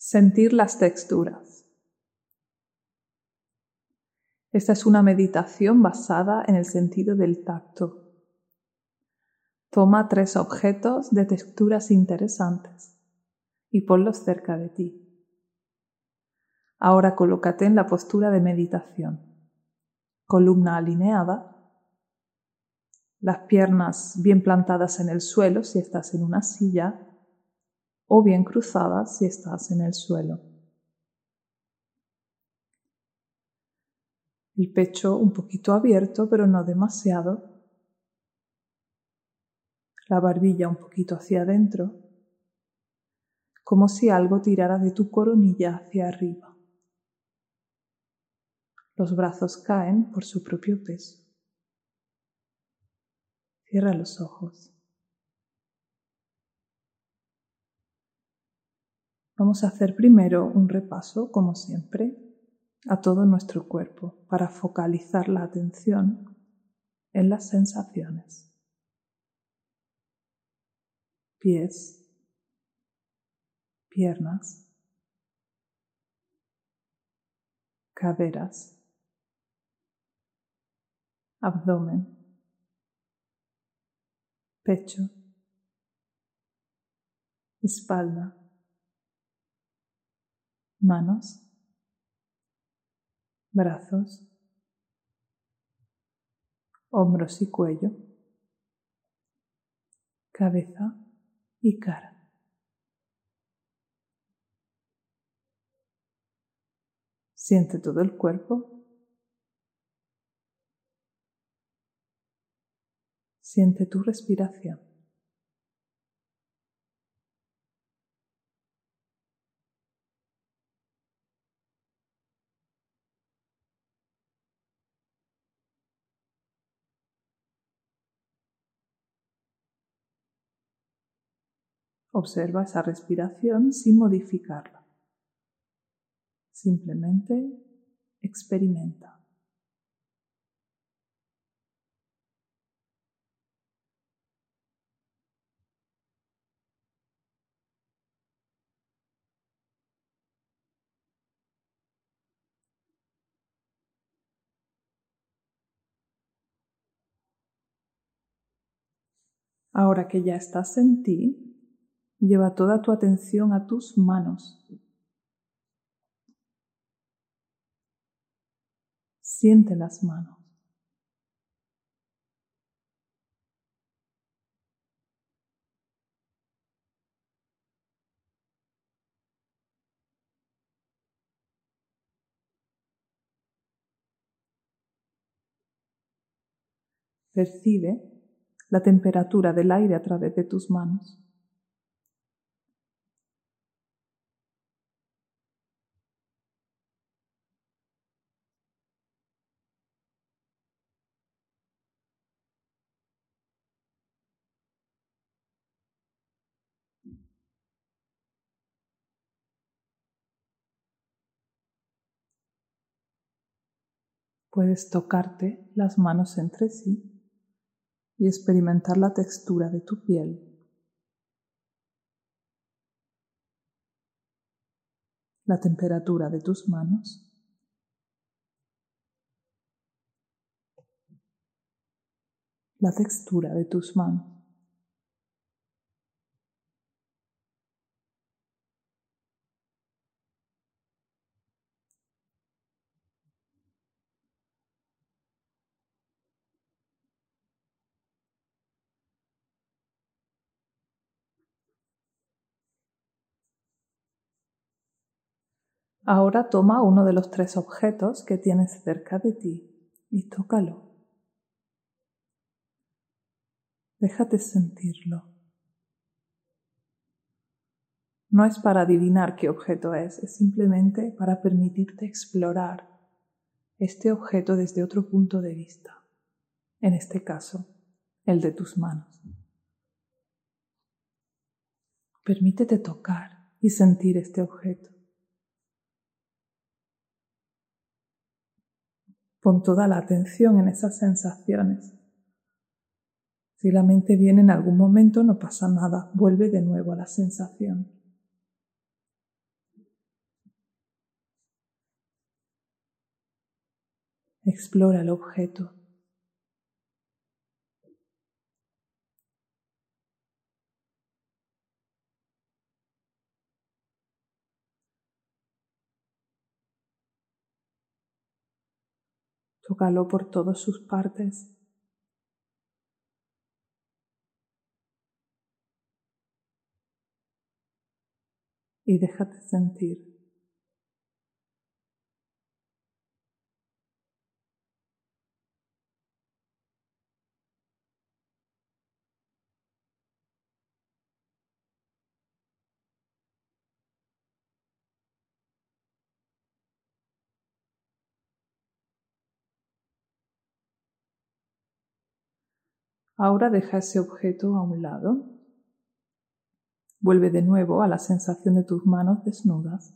Sentir las texturas. Esta es una meditación basada en el sentido del tacto. Toma tres objetos de texturas interesantes y ponlos cerca de ti. Ahora colócate en la postura de meditación. Columna alineada, las piernas bien plantadas en el suelo si estás en una silla o bien cruzadas si estás en el suelo. El pecho un poquito abierto, pero no demasiado. La barbilla un poquito hacia adentro, como si algo tirara de tu coronilla hacia arriba. Los brazos caen por su propio peso. Cierra los ojos. Vamos a hacer primero un repaso, como siempre, a todo nuestro cuerpo para focalizar la atención en las sensaciones. Pies, piernas, caderas, abdomen, pecho, espalda, manos, brazos, hombros y cuello, cabeza y cara. Siente todo el cuerpo. Siente tu respiración. Observa esa respiración sin modificarla. Simplemente experimenta. Ahora que ya estás en ti, Lleva toda tu atención a tus manos. Siente las manos. Percibe la temperatura del aire a través de tus manos. Puedes tocarte las manos entre sí y experimentar la textura de tu piel. La temperatura de tus manos. La textura de tus manos. Ahora toma uno de los tres objetos que tienes cerca de ti y tócalo. Déjate sentirlo. No es para adivinar qué objeto es, es simplemente para permitirte explorar este objeto desde otro punto de vista, en este caso, el de tus manos. Permítete tocar y sentir este objeto. con toda la atención en esas sensaciones. Si la mente viene en algún momento, no pasa nada, vuelve de nuevo a la sensación. Explora el objeto. Tócalo por todas sus partes. Y déjate sentir. Ahora deja ese objeto a un lado. Vuelve de nuevo a la sensación de tus manos desnudas.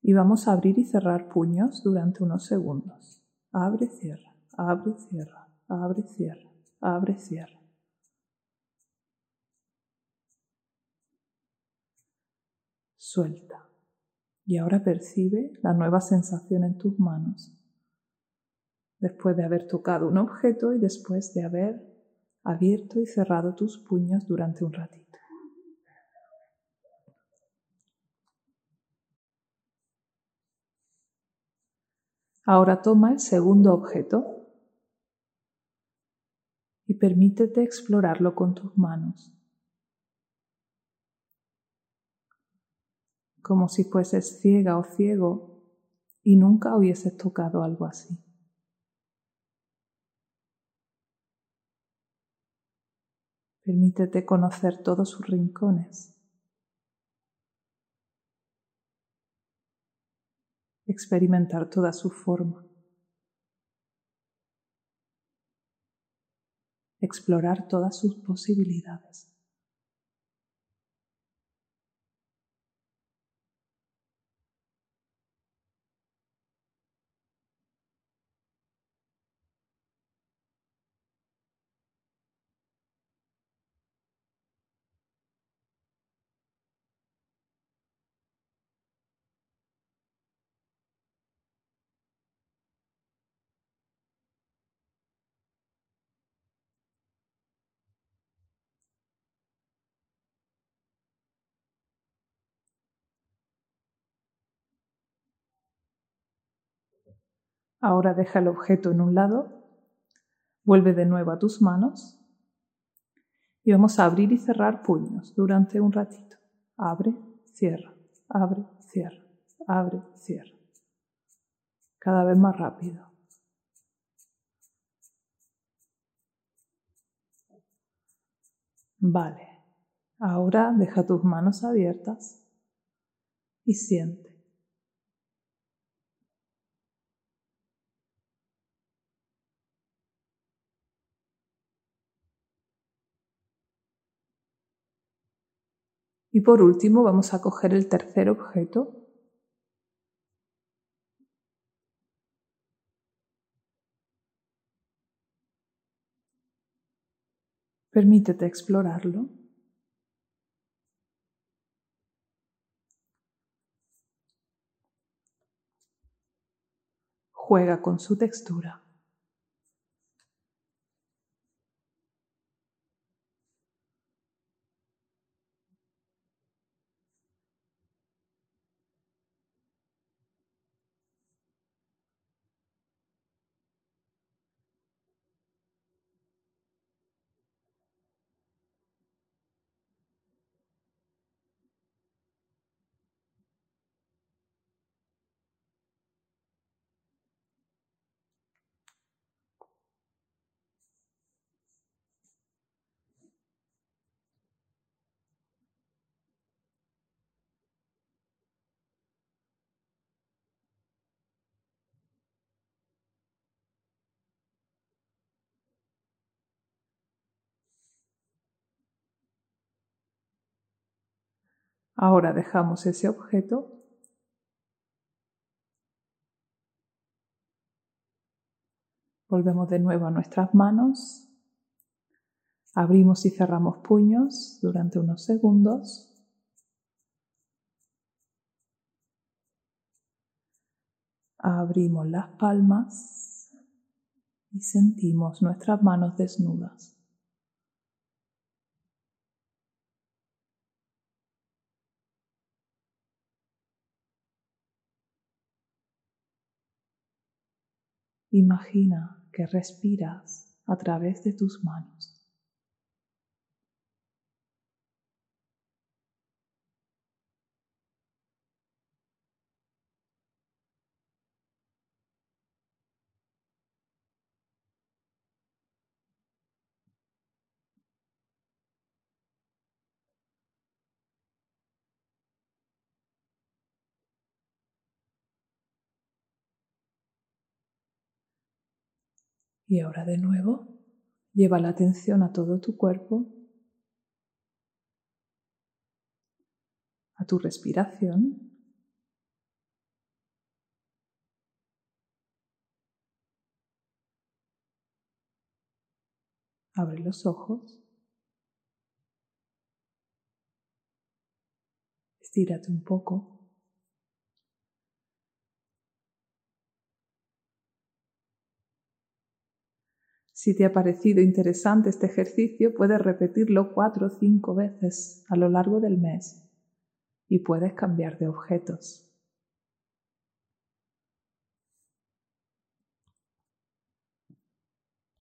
Y vamos a abrir y cerrar puños durante unos segundos. Abre, cierra, abre, cierra, abre, cierra, abre, cierra. Suelta. Y ahora percibe la nueva sensación en tus manos después de haber tocado un objeto y después de haber abierto y cerrado tus puños durante un ratito. Ahora toma el segundo objeto y permítete explorarlo con tus manos, como si fueses ciega o ciego y nunca hubieses tocado algo así. Permítete conocer todos sus rincones. Experimentar toda su forma. Explorar todas sus posibilidades. Ahora deja el objeto en un lado, vuelve de nuevo a tus manos y vamos a abrir y cerrar puños durante un ratito. Abre, cierra, abre, cierra, abre, cierra. Cada vez más rápido. Vale, ahora deja tus manos abiertas y siente. Y por último vamos a coger el tercer objeto. Permítete explorarlo. Juega con su textura. Ahora dejamos ese objeto Volvemos de nuevo a nuestras manos. Abrimos y cerramos puños durante unos segundos. Abrimos las palmas y sentimos nuestras manos desnudas. Imagina que respiras a través de tus manos. Y ahora de nuevo, lleva la atención a todo tu cuerpo, a tu respiración. Abre los ojos. Estírate un poco. Si te ha parecido interesante este ejercicio, puedes repetirlo cuatro o cinco veces a lo largo del mes y puedes cambiar de objetos.